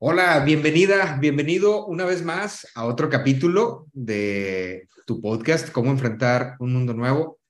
Hola, bienvenida, bienvenido una vez más a otro capítulo de tu podcast, Cómo enfrentar un mundo nuevo.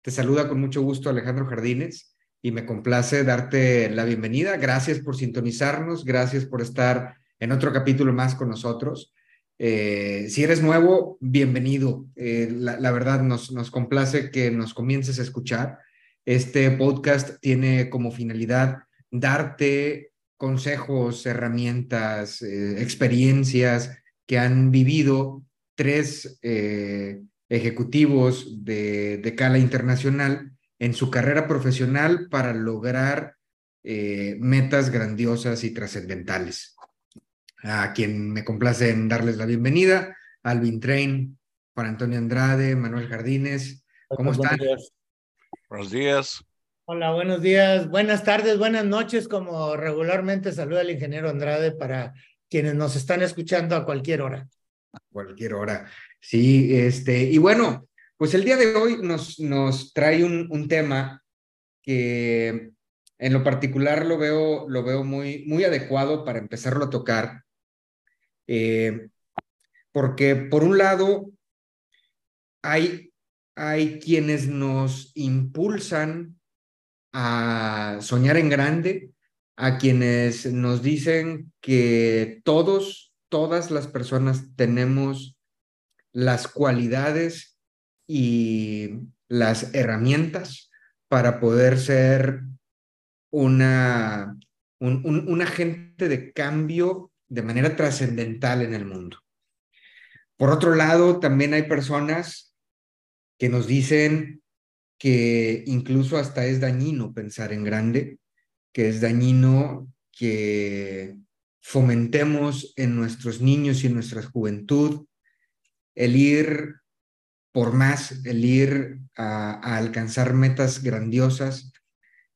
Te saluda con mucho gusto Alejandro Jardines y me complace darte la bienvenida. Gracias por sintonizarnos, gracias por estar en otro capítulo más con nosotros. Eh, si eres nuevo, bienvenido. Eh, la, verdad nos, nos complace que nos comiences a escuchar. Este podcast tiene como finalidad darte consejos, herramientas, eh, experiencias que han vivido tres eh, ejecutivos de, de, cala internacional en su carrera profesional para lograr eh, metas grandiosas y trascendentales. A quien me complace en darles la bienvenida, Alvin Train, Juan Antonio Andrade, Manuel Jardines. ¿Cómo están? Buenos días. Hola, buenos días, buenas tardes, buenas noches, como regularmente saluda el ingeniero Andrade para quienes nos están escuchando a cualquier hora. A cualquier hora. Sí, este, y bueno, pues el día de hoy nos, nos trae un, un tema que en lo particular lo veo, lo veo muy, muy adecuado para empezarlo a tocar. Eh, porque por un lado, hay, hay quienes nos impulsan a soñar en grande, a quienes nos dicen que todos, todas las personas tenemos las cualidades y las herramientas para poder ser una, un, un, agente de cambio de manera trascendental en el mundo. Por otro lado, también hay personas que nos dicen que incluso hasta es dañino pensar en grande, que es dañino que fomentemos en nuestros niños y en nuestra juventud el ir por más, el ir a, alcanzar metas grandiosas,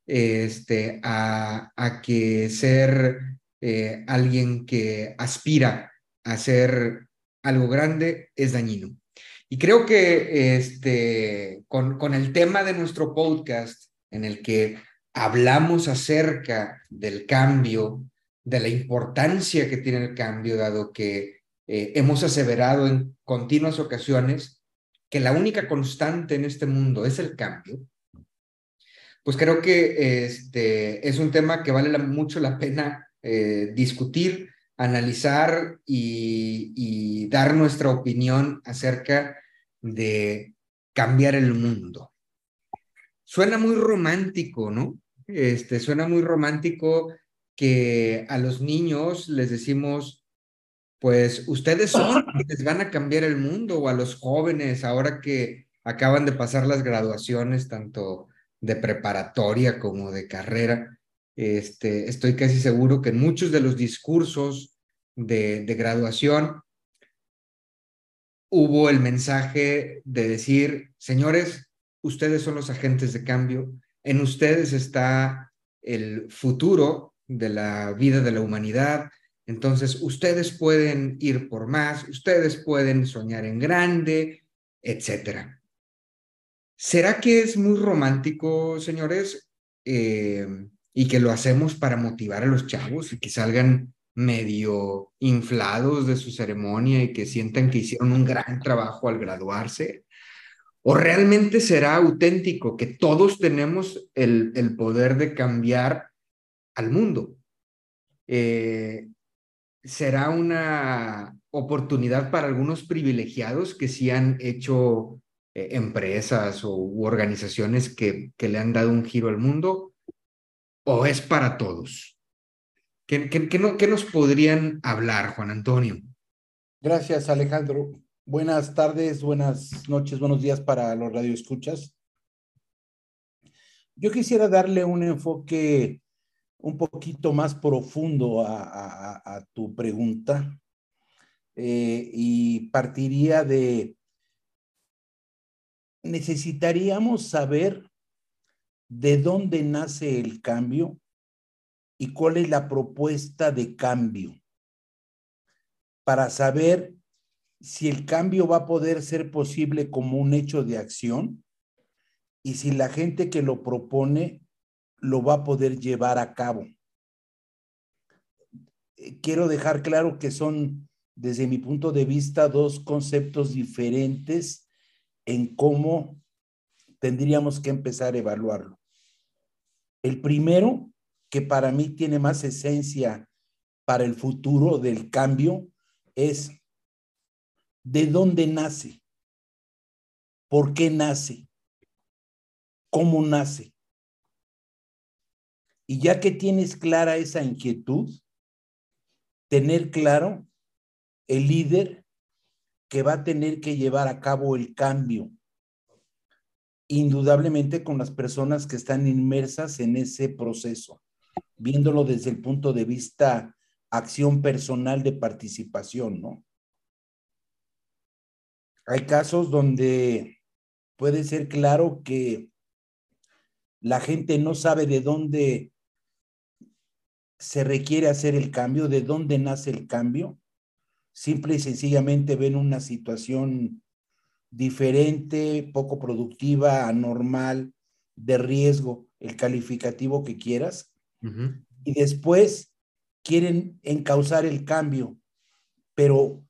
este, a, a que ser eh, alguien que aspira a hacer algo grande es dañino. Y creo que este, con, con el tema de nuestro podcast, en el que hablamos acerca del cambio, de la importancia que tiene el cambio, dado que eh, hemos aseverado en continuas ocasiones que la única constante en este mundo es el cambio, pues creo que este, es un tema que vale mucho la pena eh, discutir, analizar y, dar nuestra opinión acerca de cambiar el mundo. Suena muy romántico, ¿no? Este, suena muy romántico que a los niños les decimos, pues ustedes son quienes van a cambiar el mundo, o a los jóvenes, ahora que acaban de pasar las graduaciones, tanto de preparatoria como de carrera. Este, estoy casi seguro que en muchos de los discursos de, graduación hubo el mensaje de decir, señores, ustedes son los agentes de cambio, en ustedes está el futuro de la vida de la humanidad, entonces ustedes pueden ir por más, ustedes pueden soñar en grande, etcétera. ¿Será que es muy romántico, señores? Eh, y que lo hacemos para motivar a los chavos y que salgan medio inflados de su ceremonia y que sientan que hicieron un gran trabajo al graduarse? ¿O realmente será auténtico que todos tenemos el, el poder de cambiar al mundo? Eh, ¿Será una oportunidad para algunos privilegiados que sí han hecho eh, empresas o organizaciones que, que le han dado un giro al mundo? ¿O es para todos? ¿Qué, qué, no, ¿Qué, nos podrían hablar, Juan Antonio? Gracias, Alejandro. Buenas tardes, buenas noches, buenos días para los radioescuchas. Yo quisiera darle un enfoque un poquito más profundo a, tu pregunta eh, y partiría de, necesitaríamos saber de dónde nace el cambio y cuál es la propuesta de cambio para saber si el cambio va a poder ser posible como un hecho de acción y si la gente que lo propone lo va a poder llevar a cabo. Eh, quiero dejar claro que son, desde mi punto de vista, dos conceptos diferentes en cómo tendríamos que empezar a evaluarlo. El primero, que para mí tiene más esencia para el futuro del cambio, es de dónde nace, por qué nace, cómo nace. Y ya que tienes clara esa inquietud, tener claro el líder que va a tener que llevar a cabo el cambio, indudablemente con las personas que están inmersas en ese proceso, viéndolo desde el punto de vista acción personal de participación, ¿no? Hay casos donde puede ser claro que la gente no sabe de dónde se requiere hacer el cambio, de dónde nace el cambio. Simple y sencillamente ven una situación diferente, poco productiva, anormal, de riesgo, el calificativo que quieras. Y después quieren encauzar el cambio, pero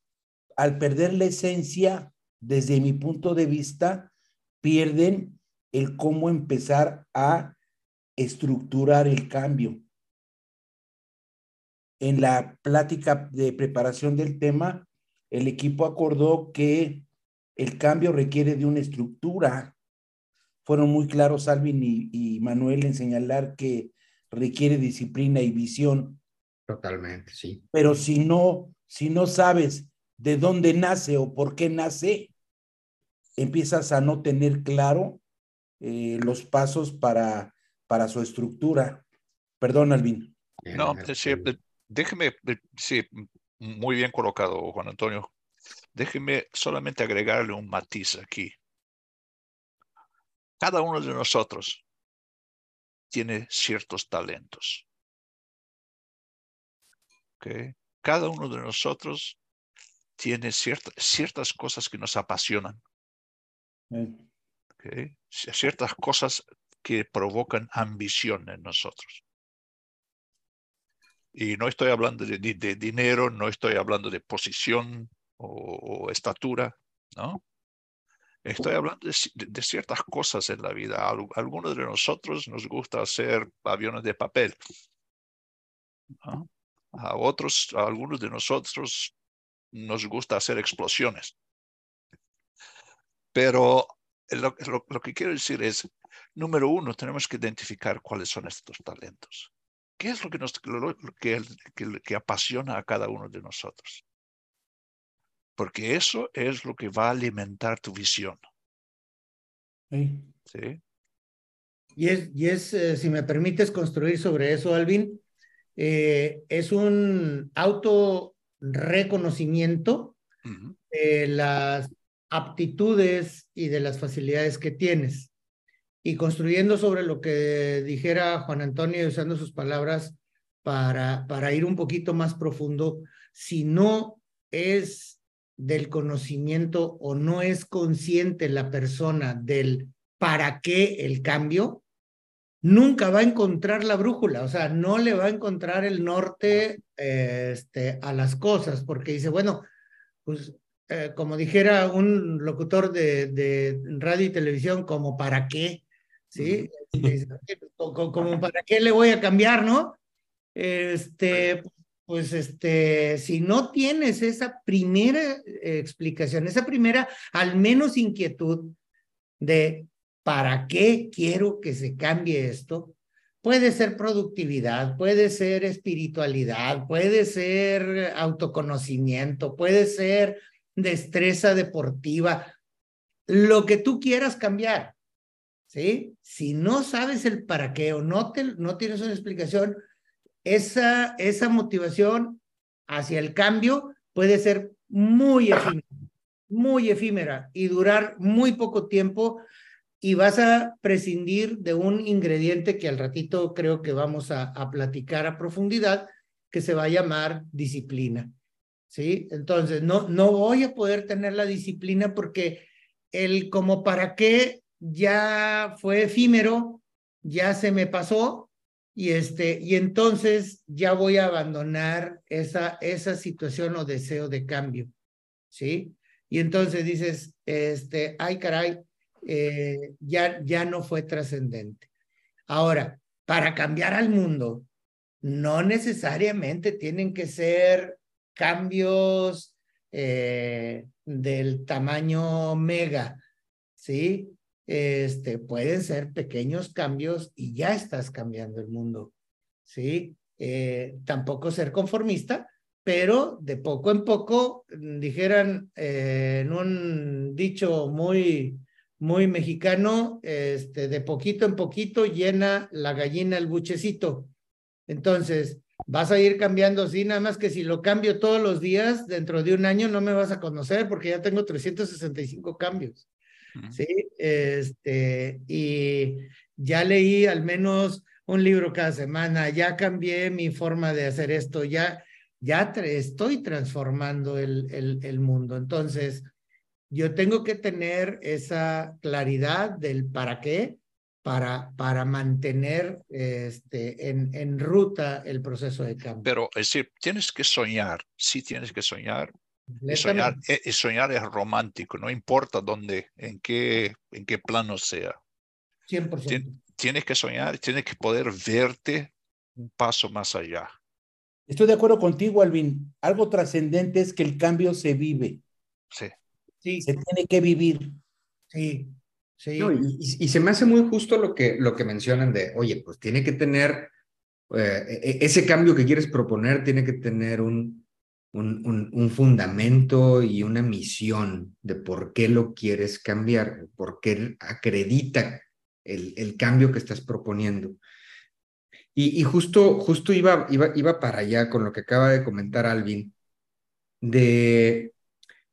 al perder la esencia, desde mi punto de vista, pierden el cómo empezar a estructurar el cambio. En la plática de preparación del tema, el equipo acordó que el cambio requiere de una estructura. Fueron muy claros Alvin y, Manuel en señalar que requiere disciplina y visión. Totalmente, sí. Pero si no, si no sabes de dónde nace o por qué nace, empiezas a no tener claro eh, los pasos para, para su estructura. Perdón, Alvin. No, déjeme, sí, muy bien colocado, Juan Antonio. Déjeme solamente agregarle un matiz aquí. Cada uno de nosotros tiene ciertos talentos. ¿Okay? Cada uno de nosotros tiene ciertas cosas que nos apasionan. Ciertas cosas que provocan ambición en nosotros. Y no estoy hablando de, dinero, no estoy hablando de posición o, estatura, ¿no? Estoy hablando de, ciertas cosas en la vida. Algunos de nosotros nos gusta hacer aviones de papel. A otros, a algunos de nosotros nos gusta hacer explosiones. Pero lo, que quiero decir es, número uno, tenemos que identificar cuáles son estos talentos. ¿Qué es lo que, nos, que, que, apasiona a cada uno de nosotros? Porque eso es lo que va a alimentar tu visión. Sí. Y es, y es eh, si me permites construir sobre eso, Alvin, eh, es un auto reconocimiento de las aptitudes y de las facilidades que tienes. Y construyendo sobre lo que dijera Juan Antonio, usando sus palabras para, para ir un poquito más profundo, si no es del conocimiento o no es consciente la persona del para qué el cambio, nunca va a encontrar la brújula, o sea, no le va a encontrar el norte este, a las cosas, porque dice, bueno, pues eh, como dijera un locutor de, de, radio y televisión, como para qué, ¿sí? como, para qué le voy a cambiar, ¿no? Este, pues este, si no tienes esa primera explicación, esa primera, al menos inquietud de ¿Para qué quiero que se cambie esto? Puede ser productividad, puede ser espiritualidad, puede ser autoconocimiento, puede ser destreza deportiva, lo que tú quieras cambiar. ¿Sí? Si no sabes el para qué o no, te, no tienes una explicación, esa, esa motivación hacia el cambio puede ser muy efímera, muy efímera y durar muy poco tiempo y vas a prescindir de un ingrediente que al ratito creo que vamos a, a platicar a profundidad, que se va a llamar disciplina. ¿Sí? Entonces, no, no voy a poder tener la disciplina porque el como para qué ya fue efímero, ya se me pasó y este y entonces ya voy a abandonar esa esa situación o deseo de cambio, ¿sí? Y entonces dices, este, ay caray, eh, ya ya no fue trascendente. Ahora, para cambiar al mundo, no necesariamente tienen que ser cambios eh, del tamaño mega, ¿sí? Este, pueden ser pequeños cambios y ya estás cambiando el mundo, ¿sí? Eh, tampoco ser conformista, pero de poco en poco, mm, dijeran eh, en un dicho muy, muy mexicano, este, de poquito en poquito llena la gallina el buchecito. Entonces, vas a ir cambiando, sí, nada más que si lo cambio todos los días, dentro de un año no me vas a conocer porque ya tengo 365 cambios. Sí, este, y ya leí al menos un libro cada semana, ya cambié mi forma de hacer esto, ya, ya estoy transformando el, el, el mundo. Entonces, yo tengo que tener esa claridad del para qué, para, para mantener este, en, en ruta el proceso de cambio. Pero es decir, tienes que soñar, sí tienes que soñar, y soñar, y eh, soñar, es romántico, no importa dónde, en qué, en qué plano sea. 100%. Tienes que soñar, tienes que poder verte un paso más allá. Estoy de acuerdo contigo, Alvin. Algo trascendente es que el cambio se vive. Sí. Sí. Se tiene que vivir. Sí. Sí. No, y, y, se me hace muy justo lo que, lo que mencionan de, oye, pues tiene que tener, eh, ese cambio que quieres proponer tiene que tener un, un, un, un, fundamento y una misión de por qué lo quieres cambiar, por qué acredita el, el cambio que estás proponiendo. Y, y, justo, justo iba, iba, iba para allá con lo que acaba de comentar Alvin, de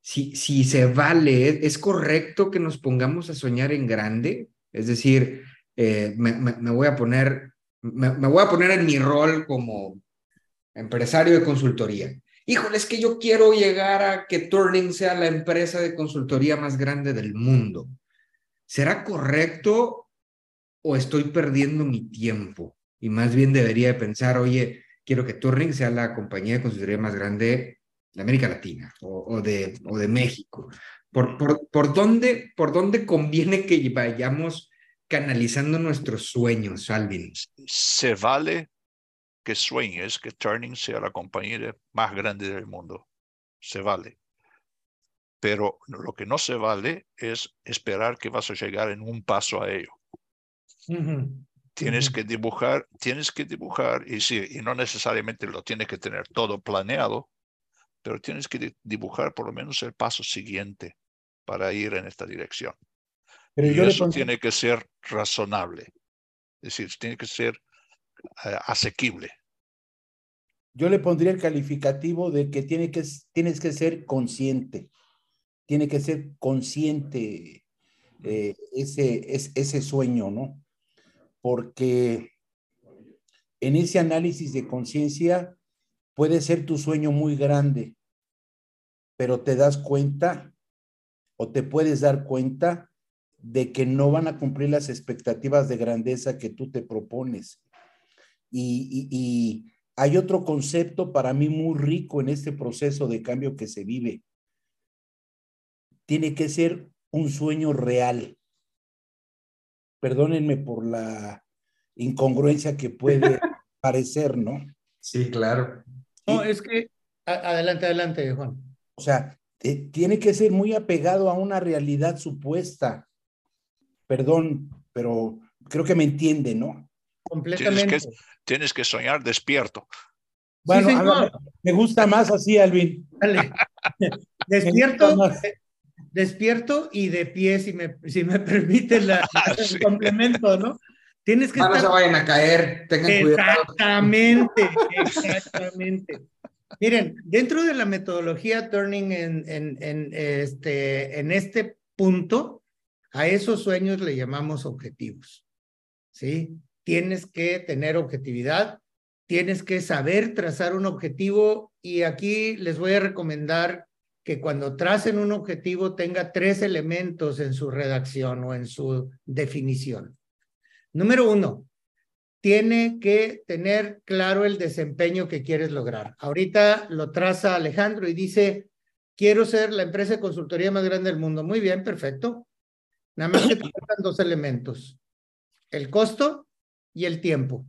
si, si se vale, ¿es correcto que nos pongamos a soñar en grande? Es decir, eh, me, voy a poner, me voy a poner en mi rol como empresario de consultoría híjole, es que yo quiero llegar a que Turning sea la empresa de consultoría más grande del mundo. ¿Será correcto o estoy perdiendo mi tiempo? Y más bien debería de pensar, oye, quiero que Turning sea la compañía de consultoría más grande de América Latina o, o de, o de México. ¿Por, por, por, dónde, ¿Por dónde conviene que vayamos canalizando nuestros sueños, Alvin? Se vale que sueñes que Turning sea la compañía más grande del mundo. Se vale. Pero lo que no se vale es esperar que vas a llegar en un paso a ello. Uh -huh. Tienes uh -huh. que dibujar, tienes que dibujar, y sí, y no necesariamente lo tienes que tener todo planeado, pero tienes que dibujar por lo menos el paso siguiente para ir en esta dirección. Pero y eso tiene que ser razonable. Es decir, tiene que ser asequible. Yo le pondría el calificativo de que, que tienes que ser consciente. Tiene que ser consciente eh, ese, es, ese sueño, ¿no? Porque en ese análisis de conciencia puede ser tu sueño muy grande, pero te das cuenta o te puedes dar cuenta de que no van a cumplir las expectativas de grandeza que tú te propones. Y, y, y, hay otro concepto para mí muy rico en este proceso de cambio que se vive. Tiene que ser un sueño real. Perdónenme por la incongruencia que puede parecer, ¿no? Sí, claro. No, es que, adelante, adelante, Juan. O sea, eh, tiene que ser muy apegado a una realidad supuesta. Perdón, pero creo que me entiende, ¿no? Completamente. Tienes que, tienes que soñar despierto. Bueno, sí, ver, me gusta más así, Alvin. Dale. Despierto, despierto y de pie, si me, si me permite la, el sí. complemento, ¿no? Tienes que no se vayan a caer, tengan cuidado. Exactamente, exactamente. Miren, dentro de la metodología Turning en, en, en, este, en este punto, a esos sueños le llamamos objetivos. ¿Sí? Tienes que tener objetividad, tienes que saber trazar un objetivo y aquí les voy a recomendar que cuando tracen un objetivo tenga tres elementos en su redacción o en su definición. Número uno, tiene que tener claro el desempeño que quieres lograr. Ahorita lo traza Alejandro y dice, quiero ser la empresa de consultoría más grande del mundo. Muy bien, perfecto. Nada más que te faltan dos elementos, el costo y el tiempo.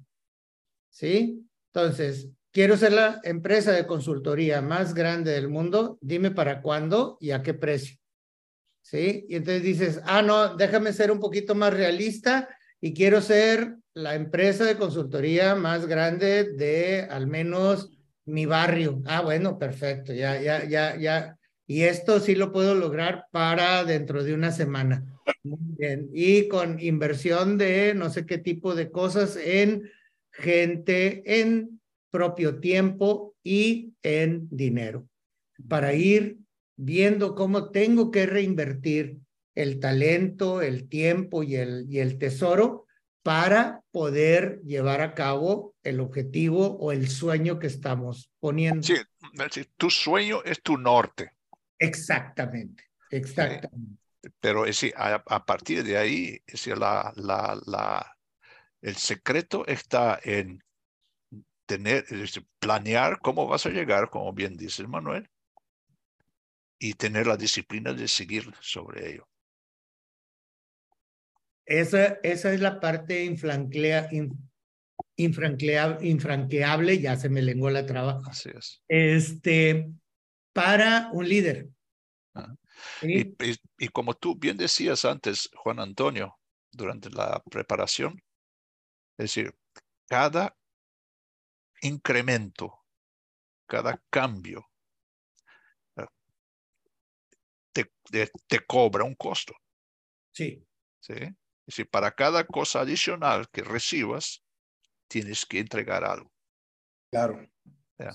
¿Sí? Entonces, quiero ser la empresa de consultoría más grande del mundo, dime para cuándo y a qué precio. ¿Sí? Y entonces dices, ah, no, déjame ser un poquito más realista y quiero ser la empresa de consultoría más grande de al menos mi barrio. Ah, bueno, perfecto, ya, ya, ya, ya. Y esto sí lo puedo lograr para dentro de una semana. Y con inversión de no sé qué tipo de cosas en gente, en propio tiempo y en dinero, para ir viendo cómo tengo que reinvertir el talento, el tiempo y el, y el tesoro para poder llevar a cabo el objetivo o el sueño que estamos poniendo. Sí, tu sueño es tu norte. Exactamente, exactamente. Pero es a, a, partir de ahí, es la, la, la, el secreto está en tener, planear cómo vas a llegar, como bien dice Manuel, y tener la disciplina de seguir sobre ello. Esa, esa es la parte infranquea, infranqueable, ya se me lenguó la traba. Así es. Este, para un líder. Ah. Y, y, como tú bien decías antes, Juan Antonio, durante la preparación, es decir, cada incremento, cada cambio, ah, te, te cobra un costo. Sí. ¿Sí? Es decir, para cada cosa adicional que recibas, tienes que entregar algo. Claro.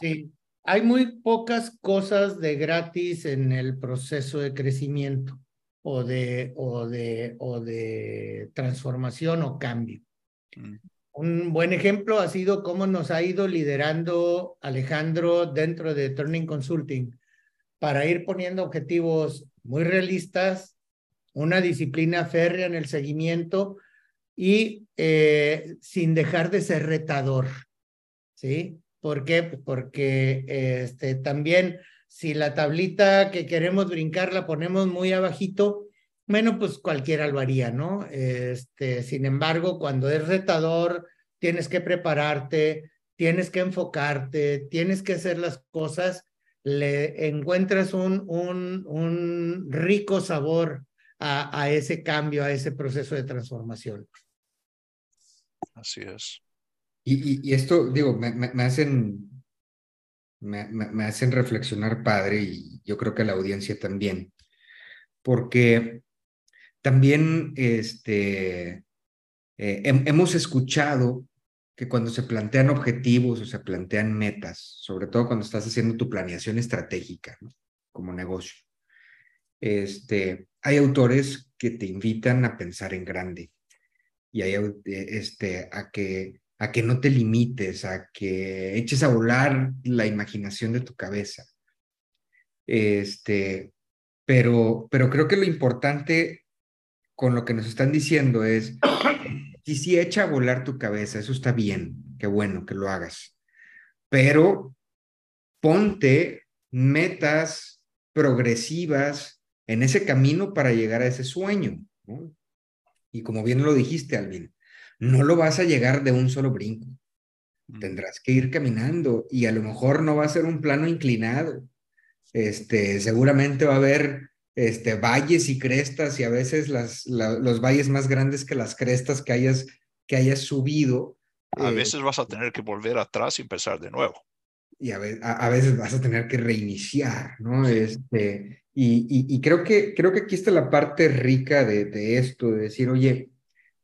Sí, hay muy pocas cosas de gratis en el proceso de crecimiento o de, o de, o de transformación o cambio. Mm. Un buen ejemplo ha sido cómo nos ha ido liderando Alejandro dentro de Turning Consulting para ir poniendo objetivos muy realistas, una disciplina férrea en el seguimiento y eh, sin dejar de ser retador. ¿Sí? ¿Por qué? Porque este, también si la tablita que queremos brincar la ponemos muy abajito, bueno, pues cualquiera lo haría, ¿no? Este, sin embargo, cuando es retador, tienes que prepararte, tienes que enfocarte, tienes que hacer las cosas, le encuentras un rico sabor a, ese cambio, a ese proceso de transformación. Así es. Y, esto, digo, me, hacen, me, hacen reflexionar, padre, y yo creo que la audiencia también, porque también este, eh, hemos escuchado que cuando se plantean objetivos o se plantean metas, sobre todo cuando estás haciendo tu planeación estratégica como negocio, este, hay autores que te invitan a pensar en grande y hay, este, a, que, a que no te limites, a que eches a volar la imaginación de tu cabeza. Este, pero, pero creo que lo importante con lo que nos están diciendo es, si sí echa a volar tu cabeza, eso está bien, qué bueno que lo hagas, pero ponte metas progresivas en ese camino para llegar a ese sueño. Y como bien lo dijiste, Alvin, no lo vas a llegar de un solo brinco. Tendrás que ir caminando y a lo mejor no va a ser un plano inclinado. Este, seguramente va a haber este, valles y crestas y a veces las, los valles más grandes que las crestas que hayas, que hayas subido. A eh, veces vas a tener que volver atrás y empezar de nuevo. Y a, a, veces vas a tener que reiniciar, ¿no? Este, y, creo, que, creo que aquí está la parte rica de, esto, de decir, oye,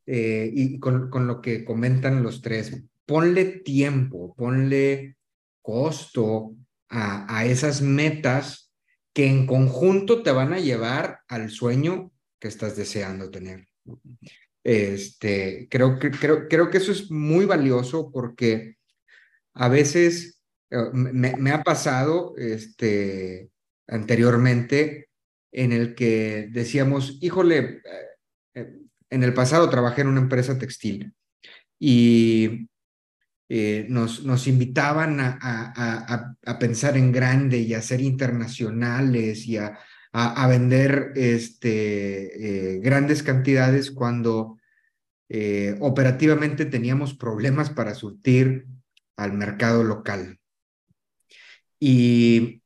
eh, y con, con lo que comentan los tres, ponle tiempo, ponle costo a, a esas metas que en conjunto te van a llevar al sueño que estás deseando tener. Este, creo, que, creo, creo que eso es muy valioso porque a veces eh, me, me, ha pasado este, anteriormente en el que decíamos, híjole, eh, en el pasado trabajé en una empresa textil y eh, nos, invitaban a, pensar en grande y a ser internacionales y a, a vender este, eh, grandes cantidades cuando eh, operativamente teníamos problemas para surtir al mercado local. Y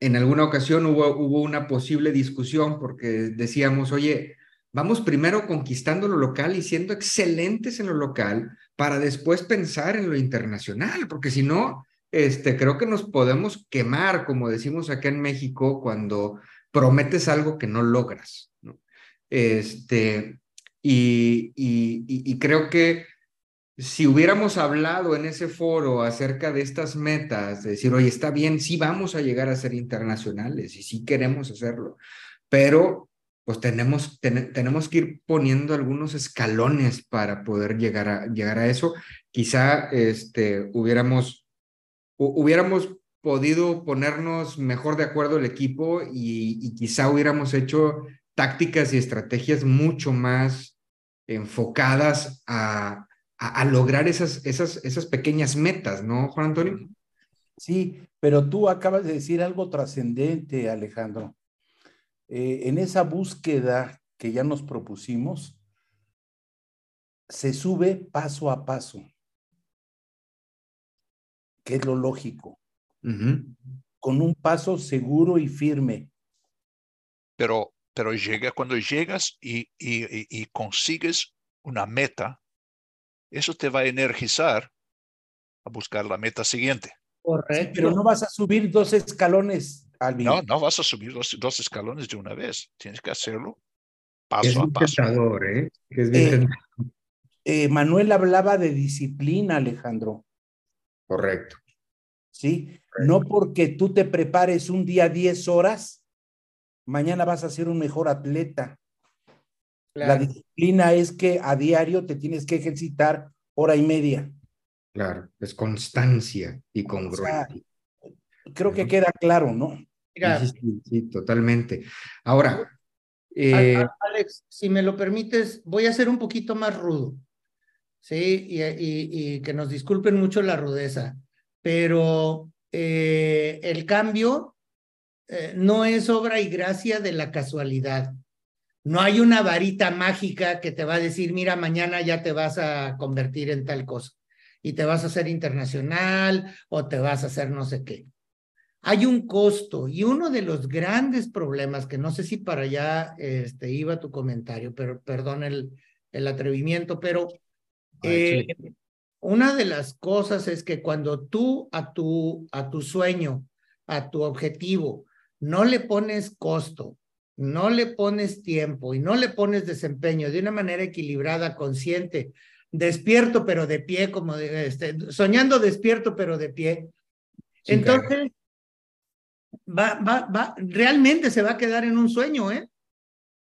en alguna ocasión hubo, hubo una posible discusión porque decíamos, oye, vamos primero conquistando lo local y siendo excelentes en lo local para después pensar en lo internacional, porque si no, este, creo que nos podemos quemar, como decimos acá en México, cuando prometes algo que no logras. ¿no? Este, y, y, y, creo que si hubiéramos hablado en ese foro acerca de estas metas, de decir, oye, está bien, sí vamos a llegar a ser internacionales y sí queremos hacerlo, pero pues tenemos, ten, tenemos que ir poniendo algunos escalones para poder llegar a, llegar a eso. Quizá este, hubiéramos, hubiéramos podido ponernos mejor de acuerdo el equipo y, y quizá hubiéramos hecho tácticas y estrategias mucho más enfocadas a, a, a, lograr esas, esas, esas pequeñas metas, ¿no, Juan Antonio? Sí, pero tú acabas de decir algo trascendente, Alejandro eh, en esa búsqueda que ya nos propusimos, se sube paso a paso, que es lo lógico, uh -huh. con un paso seguro y firme. Pero, pero llega cuando llegas y, y, y consigues una meta, eso te va a energizar a buscar la meta siguiente. Correcto. Pero no vas a subir dos escalones Alvin. No, no vas a subir dos, dos, escalones de una vez. Tienes que hacerlo paso es a paso. Tentador, ¿eh? Es eh, eh, Manuel hablaba de disciplina, Alejandro. Correcto. Sí, Correcto. no porque tú te prepares un día 10 horas, mañana vas a ser un mejor atleta. Claro. La disciplina es que a diario te tienes que ejercitar hora y media. Claro, es constancia y congruencia. O sea, creo que queda claro, ¿no? Mira, sí, sí, sí, totalmente. Ahora, eh... Alex, si me lo permites, voy a ser un poquito más rudo, ¿sí? Y, y, y que nos disculpen mucho la rudeza, pero eh, el cambio eh, no es obra y gracia de la casualidad. No hay una varita mágica que te va a decir, mira, mañana ya te vas a convertir en tal cosa y te vas a hacer internacional o te vas a hacer no sé qué. Hay un costo y uno de los grandes problemas, que no sé si para allá este, iba tu comentario, pero perdón el, el atrevimiento, pero eh, una de las cosas es que cuando tú a tu, a tu sueño, a tu objetivo, no le pones costo, no le pones tiempo y no le pones desempeño de una manera equilibrada, consciente, despierto pero de pie, como este, soñando despierto pero de pie. Sí, Entonces, va, va, va, realmente se va a quedar en un sueño, ¿eh?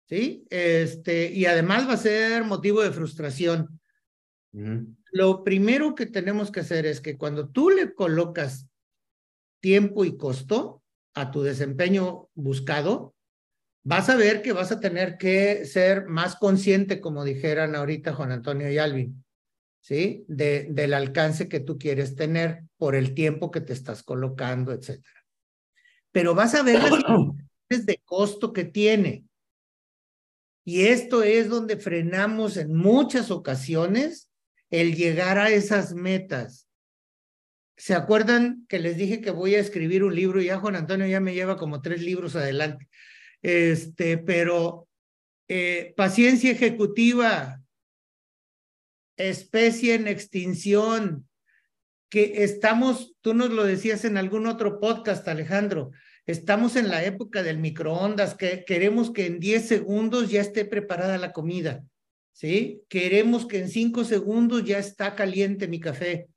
¿Sí? Este, y además va a ser motivo de frustración. Lo primero que tenemos que hacer es que cuando tú le colocas tiempo y costo a tu desempeño buscado, vas a ver que vas a tener que ser más consciente, como dijeran ahorita Juan Antonio y Alvin, ¿sí? De, del alcance que tú quieres tener por el tiempo que te estás colocando, etcétera pero vas a ver las de costo que tiene. Y esto es donde frenamos en muchas ocasiones el llegar a esas metas. ¿Se acuerdan que les dije que voy a escribir un libro? Ya Juan Antonio ya me lleva como tres libros adelante. Este, pero eh, paciencia ejecutiva, especie en extinción, que estamos, tú nos lo decías en algún otro podcast, Alejandro, estamos en la época del microondas, que queremos que en 10 segundos ya esté preparada la comida, ¿sí? Queremos que en cinco segundos ya está caliente mi café.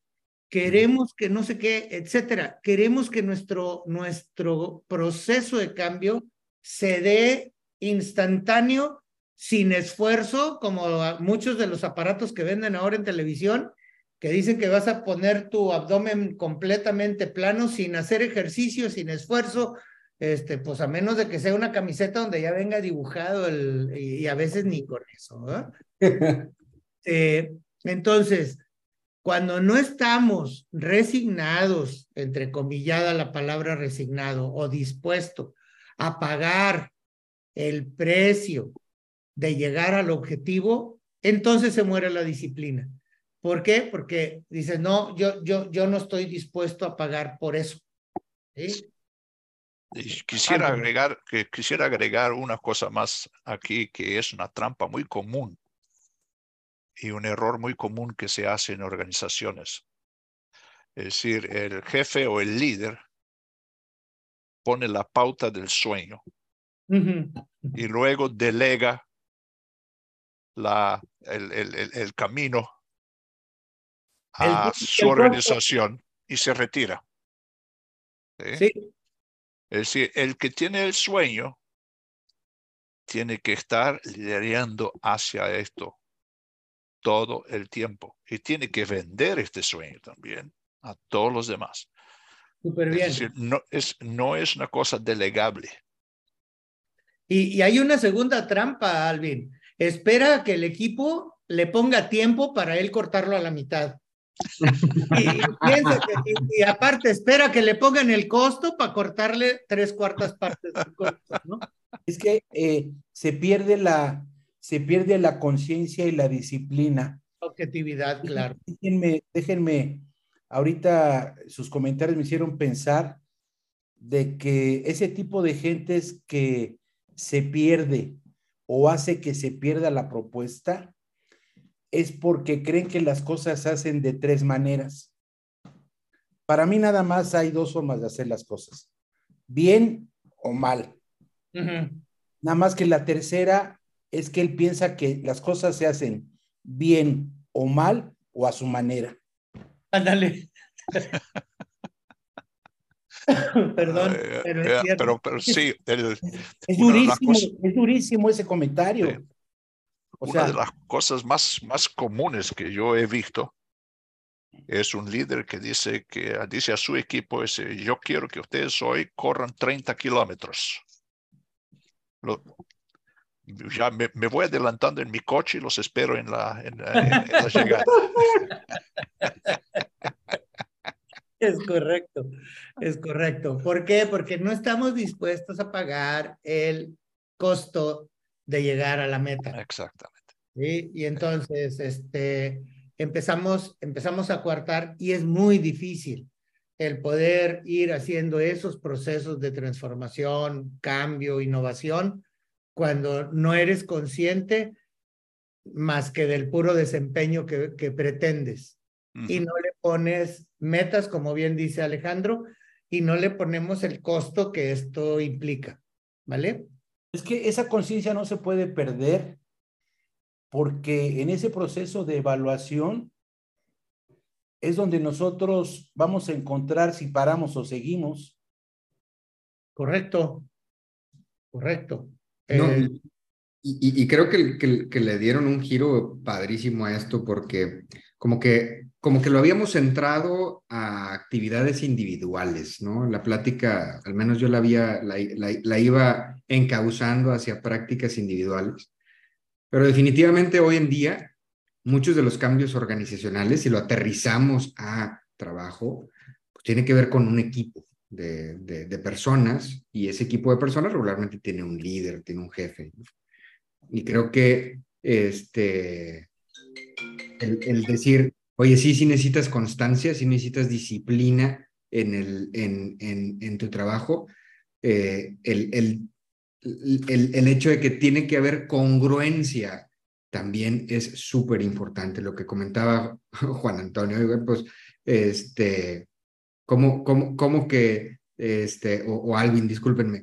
Queremos que no sé qué, etcétera. Queremos que nuestro, nuestro proceso de cambio se dé instantáneo, sin esfuerzo, como muchos de los aparatos que venden ahora en televisión, que dicen que vas a poner tu abdomen completamente plano sin hacer ejercicio, sin esfuerzo, este, pues a menos de que sea una camiseta donde ya venga dibujado el, y, a veces ni con eso. eh, entonces, cuando no estamos resignados, entre comillada la palabra resignado, o dispuesto a pagar el precio de llegar al objetivo, entonces se muere la disciplina. ¿Por qué? Porque dices, no, yo, yo, yo no estoy dispuesto a pagar por eso. Quisiera agregar, que quisiera agregar una cosa más aquí que es una trampa muy común y un error muy común que se hace en organizaciones. Es decir, el jefe o el líder pone la pauta del sueño y luego delega la, el, el, el camino a su organización y se retira. ¿Sí? Es decir, el que tiene el sueño tiene que estar liderando hacia esto todo el tiempo y tiene que vender este sueño también a todos los demás. Súper bien. Es decir, no es, no es una cosa delegable. Y, y hay una segunda trampa, Alvin. Espera que el equipo le ponga tiempo para él cortarlo a la mitad. Y, aparte espera que le pongan el costo para cortarle tres cuartas partes del costo, ¿no? Es que eh, se pierde la se pierde la conciencia y la disciplina. Objetividad, claro. Déjenme, déjenme, ahorita sus comentarios me hicieron pensar de que ese tipo de gentes que se pierde o hace que se pierda la propuesta, es porque creen que las cosas se hacen de tres maneras. Para mí nada más hay dos formas de hacer las cosas, bien o mal. Nada más que la tercera es que él piensa que las cosas se hacen bien o mal o a su manera. Ándale. Perdón, pero, pero, sí. es, durísimo, es durísimo ese comentario. Una de las cosas más, más comunes que yo he visto es un líder que dice, que dice a su equipo, ese, yo quiero que ustedes hoy corran 30 kilómetros. ya me, voy adelantando en mi coche y los espero en la, en, la llegada. Es correcto, es correcto. ¿Por qué? Porque no estamos dispuestos a pagar el costo de llegar a la meta. Exactamente. ¿sí? Y entonces este, empezamos, empezamos a coartar y es muy difícil el poder ir haciendo esos procesos de transformación, cambio, innovación, cuando no eres consciente más que del puro desempeño que, que pretendes. Y no le pones metas, como bien dice Alejandro, y no le ponemos el costo que esto implica. ¿Vale? Es que esa conciencia no se puede perder porque en ese proceso de evaluación es donde nosotros vamos a encontrar si paramos o seguimos. Correcto, correcto. Eh, y, creo que, que, le dieron un giro padrísimo a esto porque como que, como que lo habíamos centrado a actividades individuales, ¿no? La plática, al menos yo la, había, la, iba encauzando hacia prácticas individuales. Pero definitivamente hoy en día, muchos de los cambios organizacionales, si lo aterrizamos a trabajo, pues tiene que ver con un equipo de, personas y ese equipo de personas regularmente tiene un líder, tiene un jefe. Y creo que este, el, decir, oye, sí, sí necesitas constancia, sí necesitas disciplina en, el, en, en, en tu trabajo, eh, el, el, el, el, hecho de que tiene que haber congruencia también es súper importante. Lo que comentaba Juan Antonio, pues, este, ¿cómo, cómo, cómo que, este, o, Alvin, discúlpenme,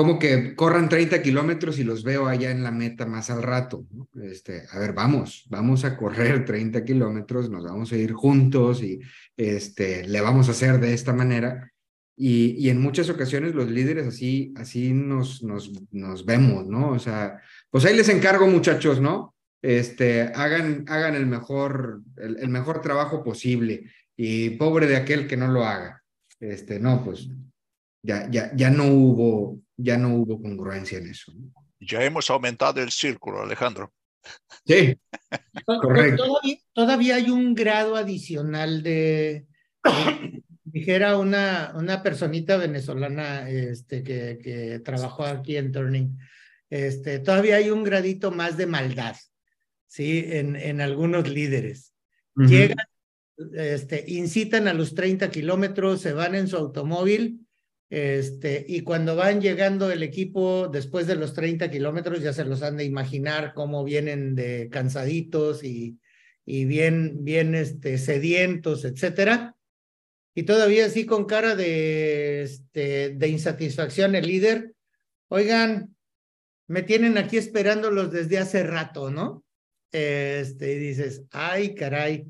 como que corran 30 kilómetros y los veo allá en la meta más al rato. Este, a ver, vamos, vamos a correr 30 kilómetros, nos vamos a ir juntos y este, le vamos a hacer de esta manera. Y, y en muchas ocasiones los líderes así, así nos, nos, nos vemos, ¿no? O sea, pues ahí les encargo muchachos, ¿no? Este, hagan, hagan el, mejor, el, el mejor trabajo posible y pobre de aquel que no lo haga. Este, no, pues ya, ya, ya no hubo, ya no hubo congruencia en eso. Ya hemos aumentado el círculo, Alejandro. Sí, correcto. Todavía, todavía, hay un grado adicional de, dijera una, una personita venezolana este, que, que trabajó aquí en Turning, este, todavía hay un gradito más de maldad, ¿sí? En, en algunos líderes. Uh -huh. Llegan, este, incitan a los 30 kilómetros, se van en su automóvil este, y cuando van llegando el equipo después de los 30 kilómetros, ya se los han de imaginar cómo vienen de cansaditos y, y bien, bien este, sedientos, etcétera. Y todavía así con cara de, este, de insatisfacción el líder, oigan, me tienen aquí esperándolos desde hace rato, ¿no? Este, y dices, ay, caray,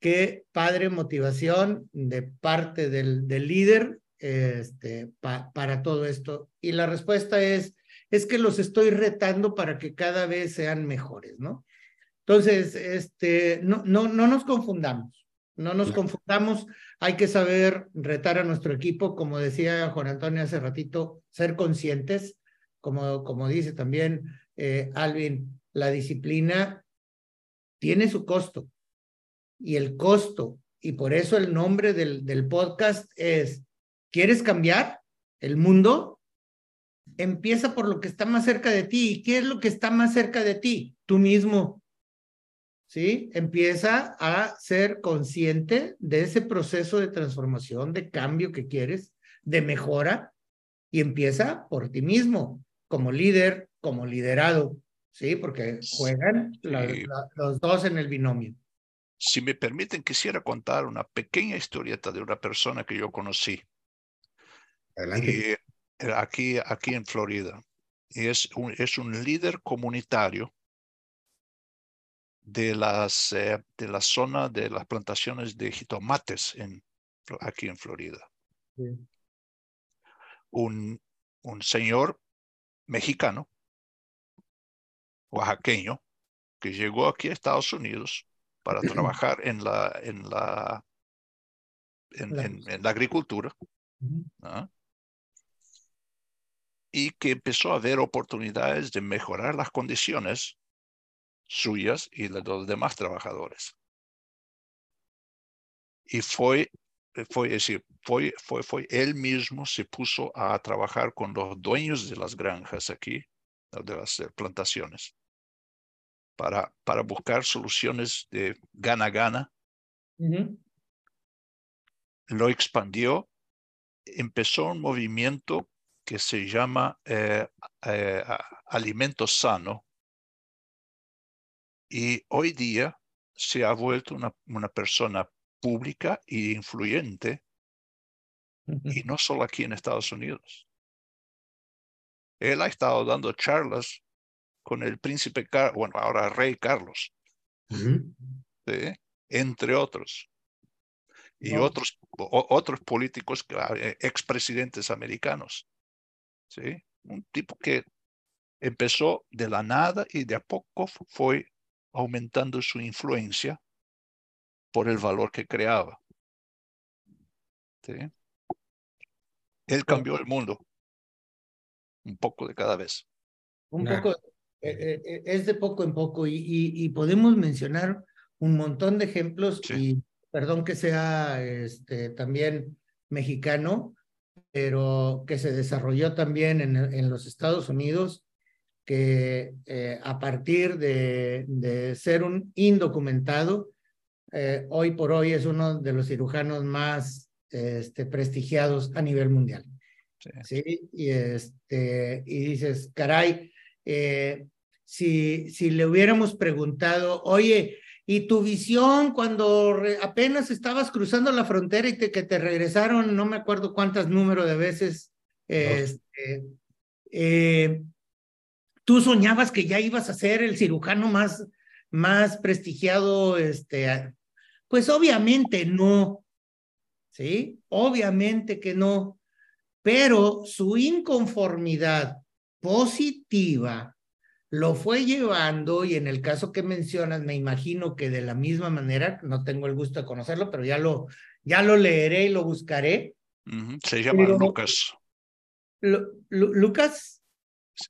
qué padre motivación de parte del, del líder este, pa, para todo esto? Y la respuesta es, es que los estoy retando para que cada vez sean mejores, ¿no? Entonces, este, no, no, no nos confundamos, no nos confundamos, hay que saber retar a nuestro equipo, como decía Juan Antonio hace ratito, ser conscientes, como, como dice también eh, Alvin, la disciplina tiene su costo y el costo, y por eso el nombre del, del podcast es ¿Quieres cambiar el mundo? Empieza por lo que está más cerca de ti. ¿Y qué es lo que está más cerca de ti? Tú mismo. ¿Sí? Empieza a ser consciente de ese proceso de transformación, de cambio que quieres, de mejora, y empieza por ti mismo, como líder, como liderado. ¿Sí? Porque juegan la, la, los dos en el binomio. Si me permiten, quisiera contar una pequeña historieta de una persona que yo conocí. Adelante. Y aquí, aquí en Florida. Y es un, es un líder comunitario de, las, eh, de la zona de las plantaciones de jitomates en, aquí en Florida. Sí. Un, un señor mexicano, oaxaqueño, que llegó aquí a Estados Unidos para trabajar en la, en la, en, en, en la agricultura. ¿no? Y que empezó a ver oportunidades de mejorar las condiciones suyas y de los demás trabajadores. Y fue, fue, es decir, fue, fue, fue él mismo se puso a trabajar con los dueños de las granjas aquí, de las plantaciones, para, para buscar soluciones de gana-gana. Uh -huh. Lo expandió, empezó un movimiento que se llama eh, eh, alimento sano. Y hoy día se ha vuelto una, una persona pública e influyente, y no solo aquí en Estados Unidos. Él ha estado dando charlas con el príncipe, Car bueno, ahora rey Carlos, uh -huh. ¿sí? entre otros. Y otros, otros políticos, eh, expresidentes americanos. ¿Sí? Un tipo que empezó de la nada y de a poco fue aumentando su influencia por el valor que creaba. ¿sí? Él cambió el mundo un poco de cada vez. Un poco, eh, eh, es de poco en poco y, y, y, podemos mencionar un montón de ejemplos sí. y perdón que sea este, también mexicano, pero que se desarrolló también en, en los Estados Unidos, que eh, a partir de, de, ser un indocumentado, eh, hoy por hoy es uno de los cirujanos más este, prestigiados a nivel mundial. Sí. ¿sí? Y, este, y dices, caray, eh, si, si le hubiéramos preguntado, oye, y tu visión cuando apenas estabas cruzando la frontera y te, que te regresaron, no me acuerdo cuántas número de veces, este, Eh, tú soñabas que ya ibas a ser el cirujano más, más prestigiado, este, pues obviamente no, ¿sí? Obviamente que no, pero su inconformidad positiva lo fue llevando y en el caso que mencionas, me imagino que de la misma manera, no tengo el gusto de conocerlo, pero ya lo, ya lo leeré y lo buscaré. Se llama Lucas. Lucas.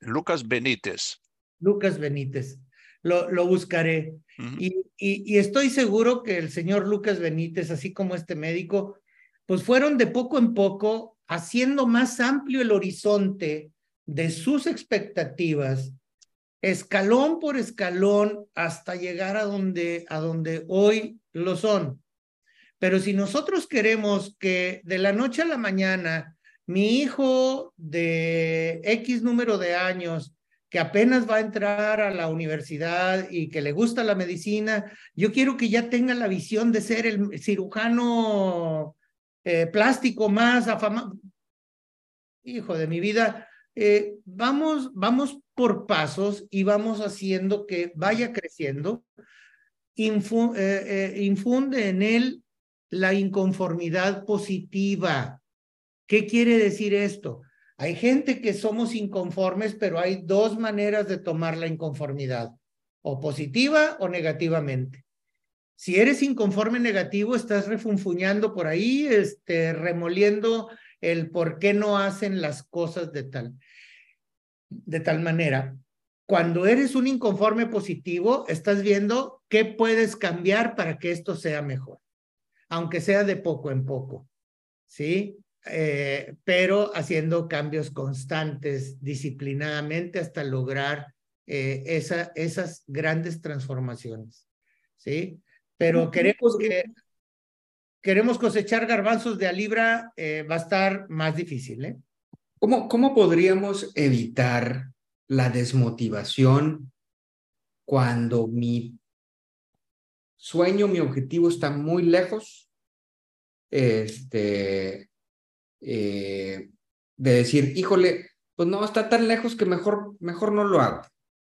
Lucas Benítez. Lucas Benítez. Lo, lo buscaré. y, y, estoy seguro que el señor Lucas Benítez, así como este médico, pues fueron de poco en poco haciendo más amplio el horizonte de sus expectativas, escalón por escalón, hasta llegar a donde, a donde hoy lo son. Pero si nosotros queremos que de la noche a la mañana mi hijo de X número de años que apenas va a entrar a la universidad y que le gusta la medicina, yo quiero que ya tenga la visión de ser el cirujano eh, plástico más afamado. Hijo de mi vida, eh, vamos, vamos por pasos y vamos haciendo que vaya creciendo. Eh, infunde en él la inconformidad positiva. ¿Qué quiere decir esto? Hay gente que somos inconformes, pero hay dos maneras de tomar la inconformidad, o positiva o negativamente. Si eres inconforme negativo, estás refunfuñando por ahí, este, remoliendo el por qué no hacen las cosas de tal, de tal manera. Cuando eres un inconforme positivo, estás viendo qué puedes cambiar para que esto sea mejor, aunque sea de poco en poco, ¿sí? Eh, pero haciendo cambios constantes, disciplinadamente, hasta lograr eh, esa, esas grandes transformaciones. ¿Sí? Pero queremos que queremos cosechar garbanzos de a libra, eh, va a estar más difícil. ¿eh? ¿Cómo, ¿Cómo podríamos evitar la desmotivación cuando mi sueño, mi objetivo está muy lejos? Este, eh, de decir, híjole, pues no, está tan lejos que mejor, mejor no lo hago.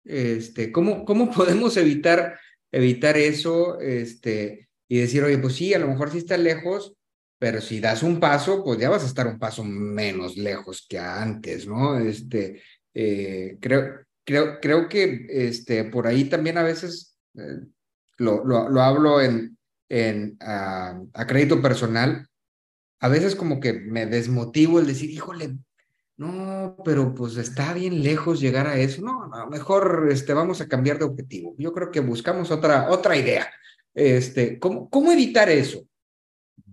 Este, ¿cómo, ¿Cómo podemos evitar, evitar eso este, y decir, oye, pues sí, a lo mejor sí está lejos, pero si das un paso, pues ya vas a estar un paso menos lejos que antes, ¿no? Este, eh, creo, creo, creo que este, por ahí también a veces eh, lo, lo, lo, hablo en, en a crédito personal, a veces como que me desmotivo el decir, híjole, no, pero pues está bien lejos llegar a eso. No, no, mejor este, vamos a cambiar de objetivo. Yo creo que buscamos otra, otra idea. Este, ¿cómo, ¿Cómo evitar eso?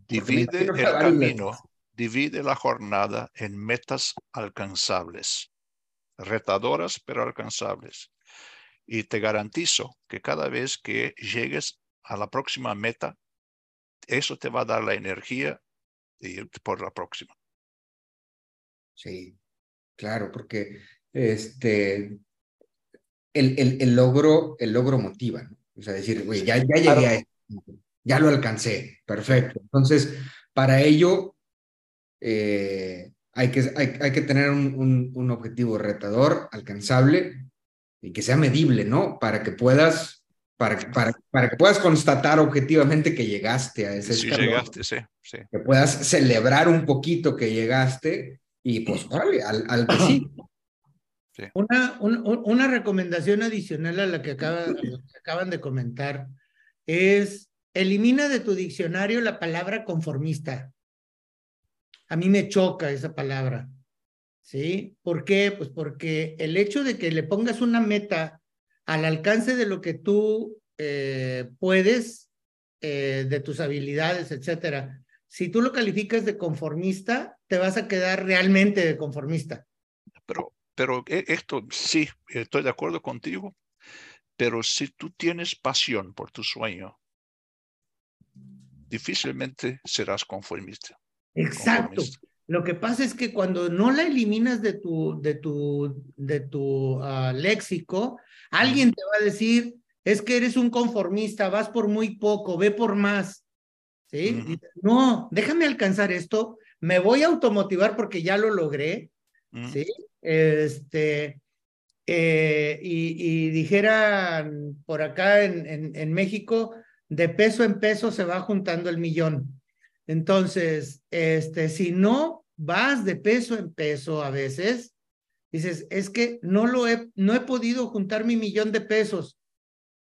Divide el camino, divide la jornada en metas alcanzables, retadoras pero alcanzables. Y te garantizo que cada vez que llegues a la próxima meta, eso te va a dar la energía y por la próxima. Sí, claro, porque este, el, el, el logro, el logro motiva, ¿no? O sea, decir, güey, ya, ya llegué a esto, ya lo alcancé, perfecto. Entonces, para ello, eh, hay, que, hay, hay, que tener un, un, un, objetivo retador, alcanzable y que sea medible, ¿no? Para que puedas para, para, para que puedas constatar objetivamente que llegaste a ese sí, llegaste, sí, sí. Que puedas celebrar un poquito que llegaste y pues, vale, al, al que sí. Sí. Una, un, una recomendación adicional a la que, acaba, que acaban de comentar es elimina de tu diccionario la palabra conformista. A mí me choca esa palabra. ¿Sí? ¿Por qué? Pues porque el hecho de que le pongas una meta al alcance de lo que tú eh, puedes, eh, de tus habilidades, etcétera. Si tú lo calificas de conformista, te vas a quedar realmente de conformista. Pero, pero e, esto sí, estoy de acuerdo contigo, pero si tú tienes pasión por tu sueño, difícilmente serás conformista. Exacto. Conformista. Lo que pasa es que cuando no la eliminas de tu, de tu, de tu uh, léxico, alguien te va a decir, es que eres un conformista, vas por muy poco, ve por más. ¿Sí? Uh -huh. No, déjame alcanzar esto, me voy a automotivar porque ya lo logré, ¿sí? Este, eh, y, y, dijeran por acá en, en, México, de peso en peso se va juntando el millón. Entonces, este, si no vas de peso en peso a veces, dices, es que no lo he, no he podido juntar mi millón de pesos.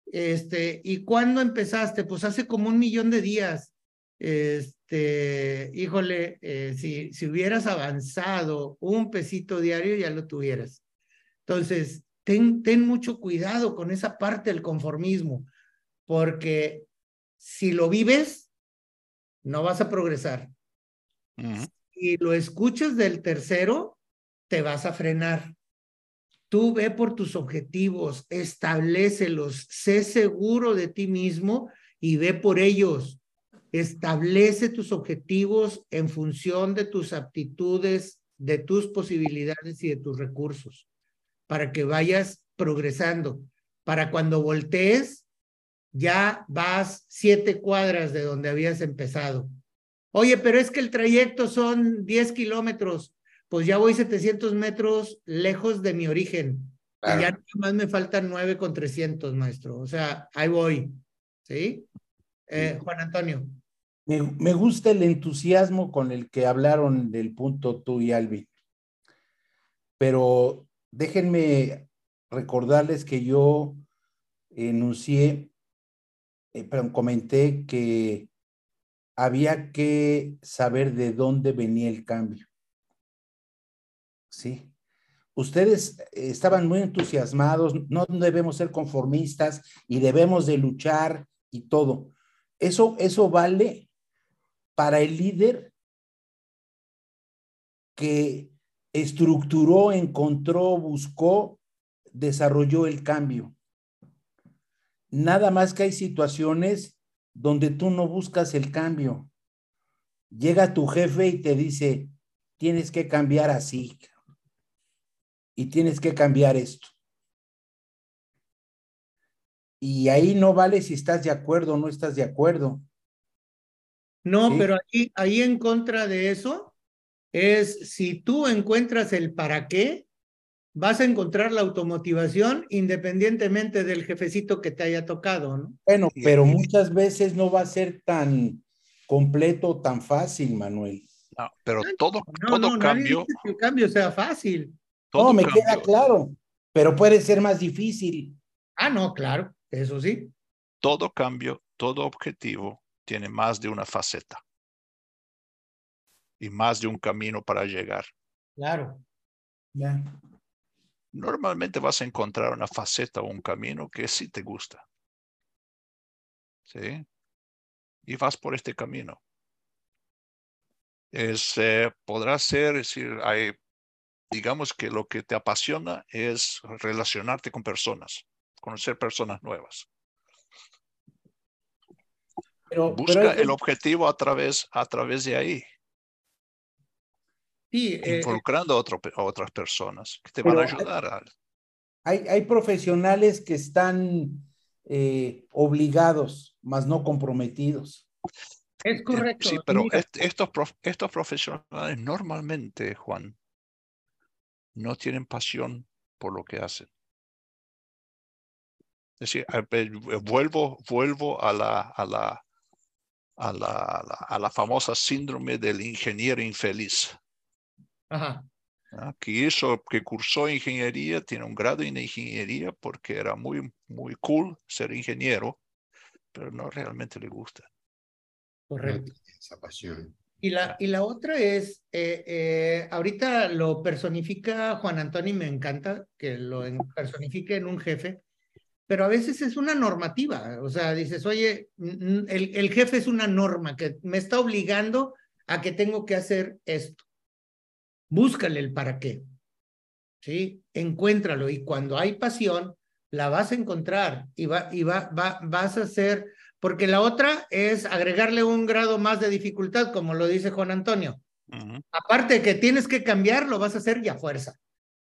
Este, ¿y cuándo empezaste? Pues hace como un millón de días. Este, híjole, eh, si, si hubieras avanzado un pesito diario, ya lo tuvieras. Entonces, ten, ten mucho cuidado con esa parte del conformismo, porque si lo vives, no vas a progresar. Si lo escuchas del tercero, te vas a frenar. Tú ve por tus objetivos, establecelos, sé seguro de ti mismo y ve por ellos. Establece tus objetivos en función de tus aptitudes, de tus posibilidades y de tus recursos, para que vayas progresando, para cuando voltees, ya vas siete cuadras de donde habías empezado. Oye, pero es que el trayecto son 10 kilómetros, pues ya voy 700 metros lejos de mi origen. Y ya más me faltan 9 con 300, maestro. O sea, ahí voy. ¿Sí? Eh, Juan Antonio. Me, me, gusta el entusiasmo con el que hablaron del punto tú y Alvin. Pero déjenme recordarles que yo enuncié eh, pero comenté que había que saber de dónde venía el cambio. Sí. Ustedes estaban muy entusiasmados, no debemos ser conformistas y debemos de luchar y todo. Eso, eso vale para el líder que estructuró, encontró, buscó, desarrolló el cambio. Nada más que hay situaciones donde tú no buscas el cambio. Llega tu jefe y te dice, tienes que cambiar así. Y tienes que cambiar esto. Y ahí no vale si estás de acuerdo o no estás de acuerdo. No, pero ahí, ahí en contra de eso es si tú encuentras el para qué, vas a encontrar la automotivación independientemente del jefecito que te haya tocado, ¿no? Bueno, pero muchas veces no va a ser tan completo, tan fácil, Manuel. No, pero todo, todo cambio. que el cambio sea fácil. no, me queda claro, pero puede ser más difícil. Ah, no, claro, eso sí. Todo cambio, todo objetivo tiene más de una faceta y más de un camino para llegar. Claro. Ya normalmente vas a encontrar una faceta o un camino que sí te gusta. ¿Sí? Y vas por este camino. Es, eh, podrá ser, decir, hay, digamos que lo que te apasiona es relacionarte con personas, conocer personas nuevas. Busca el objetivo a través, a través de ahí. Sí, eh, involucrando a, otras personas que te van a ayudar. Hay, hay profesionales que están eh, obligados, más no comprometidos. Es correcto. Sí, pero estos, estos profesionales normalmente, Juan, no tienen pasión por lo que hacen. Es decir, vuelvo, vuelvo a la, a la, a la, a la famosa síndrome del ingeniero infeliz. Ajá. que hizo, que cursó ingeniería, tiene un grado en ingeniería porque era muy, muy cool ser ingeniero, pero no realmente le gusta. Correcto. Esa pasión. Y la, y la otra es, eh, eh, ahorita lo personifica Juan Antonio y me encanta que lo personifique en un jefe, pero a veces es una normativa, o sea, dices, oye, el, el jefe es una norma que me está obligando a que tengo que hacer esto búscale el para qué. ¿Sí? Encuéntralo y cuando hay pasión, la vas a encontrar y, va, y va, va, vas a hacer, porque la otra es agregarle un grado más de dificultad, como lo dice Juan Antonio. Aparte de que tienes que cambiarlo, vas a hacer ya fuerza.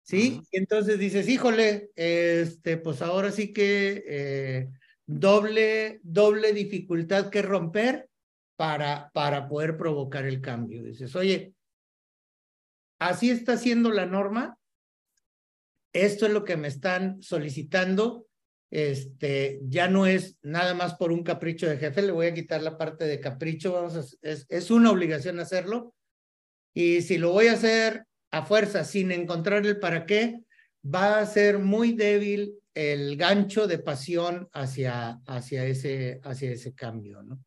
¿Sí? Y entonces dices, híjole, este, pues ahora sí que eh, doble, doble dificultad que romper para, para poder provocar el cambio. Dices, oye, así está siendo la norma, esto es lo que me están solicitando, este, ya no es nada más por un capricho de jefe, le voy a quitar la parte de capricho, vamos a, es, es una obligación hacerlo, y si lo voy a hacer a fuerza sin encontrar el para qué, va a ser muy débil el gancho de pasión hacia, hacia, ese, hacia ese cambio, ¿no?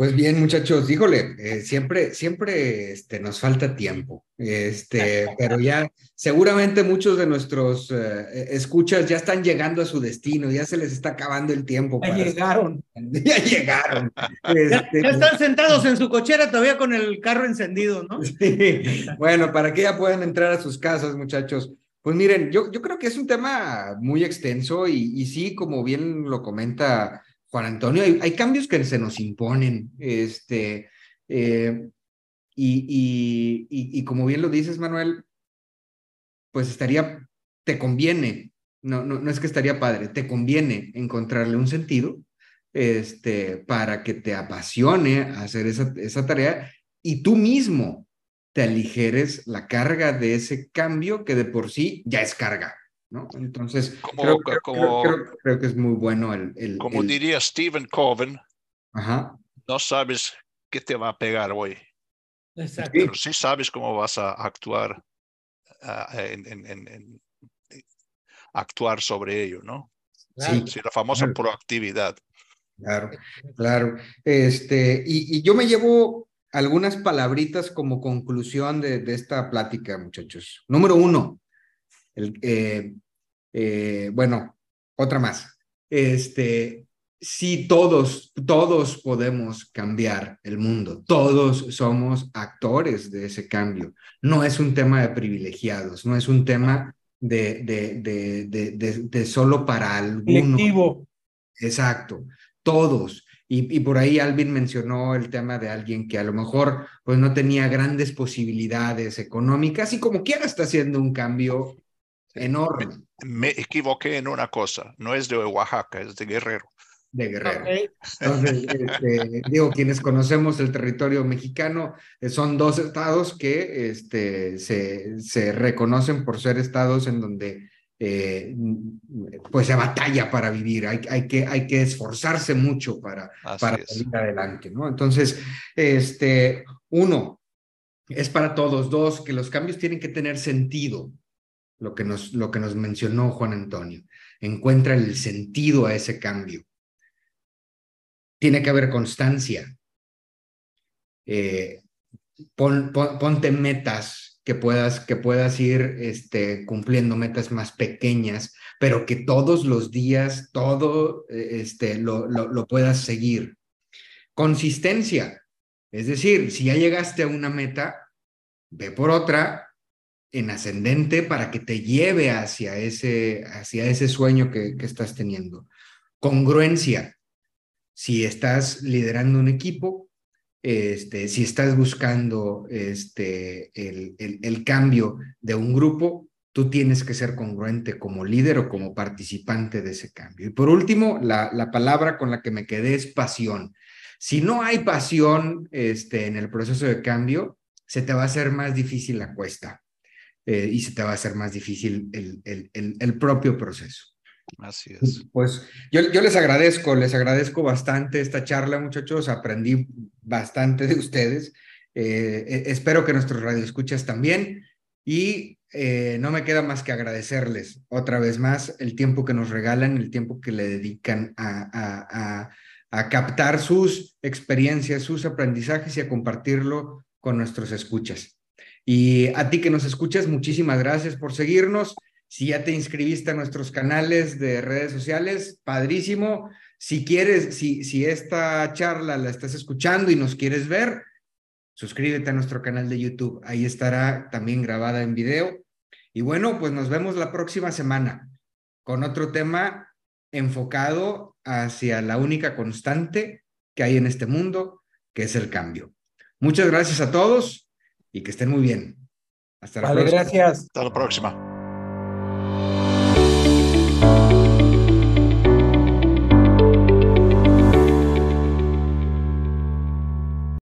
Pues bien, muchachos, híjole, eh, siempre, siempre este, nos falta tiempo, este, pero ya seguramente muchos de nuestros eh, escuchas ya están llegando a su destino, ya se les está acabando el tiempo. Ya llegaron. ya llegaron. Este, ya, están sentados en su cochera todavía con el carro encendido, ¿no? Sí. Bueno, para que ya puedan entrar a sus casas, muchachos. Pues miren, yo, yo creo que es un tema muy extenso y, y sí, como bien lo comenta Juan Antonio, hay, cambios que se nos imponen, este, eh, y, y, como bien lo dices, Manuel, pues estaría, te conviene, no, no, no es que estaría padre, te conviene encontrarle un sentido este, para que te apasione hacer esa, esa tarea y tú mismo te aligeres la carga de ese cambio que de por sí ya es carga. ¿No? Entonces, creo, que es muy bueno el... el como diría Stephen Coven, no sabes qué te va a pegar hoy. Exacto. Pero sí sabes cómo vas a actuar ah, en, actuar sobre ello, ¿no? Sí. la famosa proactividad. Claro, claro. Este, y, y, yo me llevo algunas palabritas como conclusión de, de esta plática, muchachos. Número uno, el, eh, eh, bueno, otra más. Este, si todos, todos podemos cambiar el mundo, todos somos actores de ese cambio. No es un tema de privilegiados, no es un tema de, de, de, de, solo para algunos. Exacto, todos. Y, y, por ahí Alvin mencionó el tema de alguien que a lo mejor pues no tenía grandes posibilidades económicas y como quiera está haciendo un cambio enorme. Me, equivoqué en una cosa, no es de Oaxaca, es de Guerrero. De Guerrero. Entonces, este, digo, quienes conocemos el territorio mexicano, eh, son dos estados que este, se, se reconocen por ser estados en donde eh, pues se batalla para vivir, hay, hay, que, hay que esforzarse mucho para, para salir adelante, ¿no? Entonces, este, uno, es para todos, dos, que los cambios tienen que tener sentido, lo que nos, lo que nos mencionó Juan Antonio. Encuentra el sentido a ese cambio. Tiene que haber constancia. Eh, ponte metas que puedas, que puedas ir este, cumpliendo metas más pequeñas, pero que todos los días, todo este, lo, lo, lo puedas seguir. Consistencia. Es decir, si ya llegaste a una meta, ve por otra en ascendente para que te lleve hacia ese, hacia ese sueño que, estás teniendo. Congruencia. Si estás liderando un equipo, este, si estás buscando este, el, el, el, cambio de un grupo, tú tienes que ser congruente como líder o como participante de ese cambio. Y por último, la, la palabra con la que me quedé es pasión. Si no hay pasión este, en el proceso de cambio, se te va a hacer más difícil la cuesta. Eh, y se te va a hacer más difícil el, el, el, propio proceso. Así es. Pues yo, yo, les agradezco, les agradezco bastante esta charla, muchachos. Aprendí bastante de ustedes. Eh, e, espero que nuestros radioescuchas también. Y eh, no me queda más que agradecerles otra vez más el tiempo que nos regalan, el tiempo que le dedican a, a, a, a captar sus experiencias, sus aprendizajes y a compartirlo con nuestros escuchas. Y a ti que nos escuchas, muchísimas gracias por seguirnos. Si ya te inscribiste a nuestros canales de redes sociales, padrísimo. Si quieres, si, esta charla la estás escuchando y nos quieres ver, suscríbete a nuestro canal de YouTube. Ahí estará también grabada en video. Y bueno, pues nos vemos la próxima semana con otro tema enfocado hacia la única constante que hay en este mundo, que es el cambio. Muchas gracias a todos y que estén muy bien. Hasta la próxima. Gracias. Hasta la próxima.